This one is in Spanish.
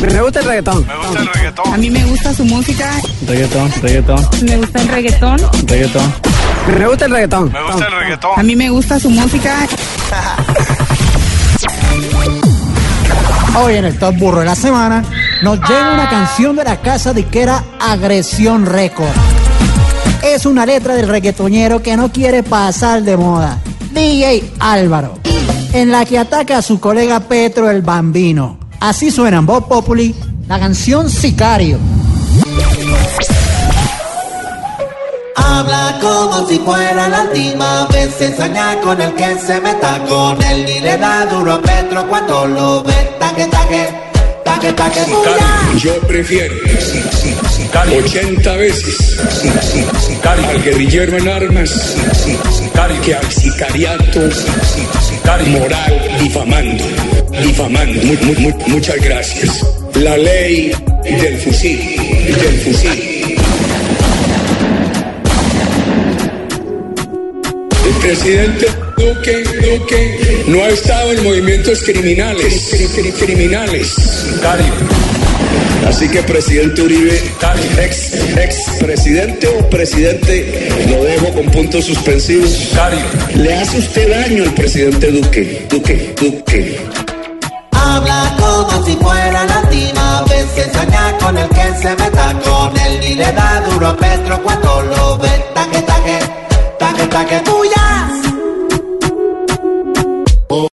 Me gusta el reggaetón. Me gusta el reggaetón. A mí me gusta su música, Reggaetón, reggaetón, me gusta el reggaetón. reggaetón. Me gusta el reggaetón. Me gusta el reggaetón. A mí me gusta su música. Hoy en el Top Burro de la Semana nos llega una canción de la casa disquera Agresión Record. Es una letra del reggaetonero que no quiere pasar de moda, DJ Álvaro, en la que ataca a su colega Petro el Bambino. Así suena en Voz Populi la canción Sicario. Habla como si fuera la última vez sueña con el que se meta con él Ni le da duro a Petro cuando lo ve Taque, taque, Yo prefiero 80 veces al guerrillero en armas que al sicariato moral difamando, difamando. Mu- mu- mu- muchas gracias. La ley del fusil, del fusil. Presidente Duque, Duque no ha estado en movimientos criminales, cri- cri- criminales. Así que presidente Uribe, ex, ex presidente o presidente, lo dejo con puntos suspensivos. Le hace usted daño al presidente Duque, Duque, Duque. Habla como si fuera la última vez Se sueña con el que se meta con él Ni le da duro a Petro cuando lo ve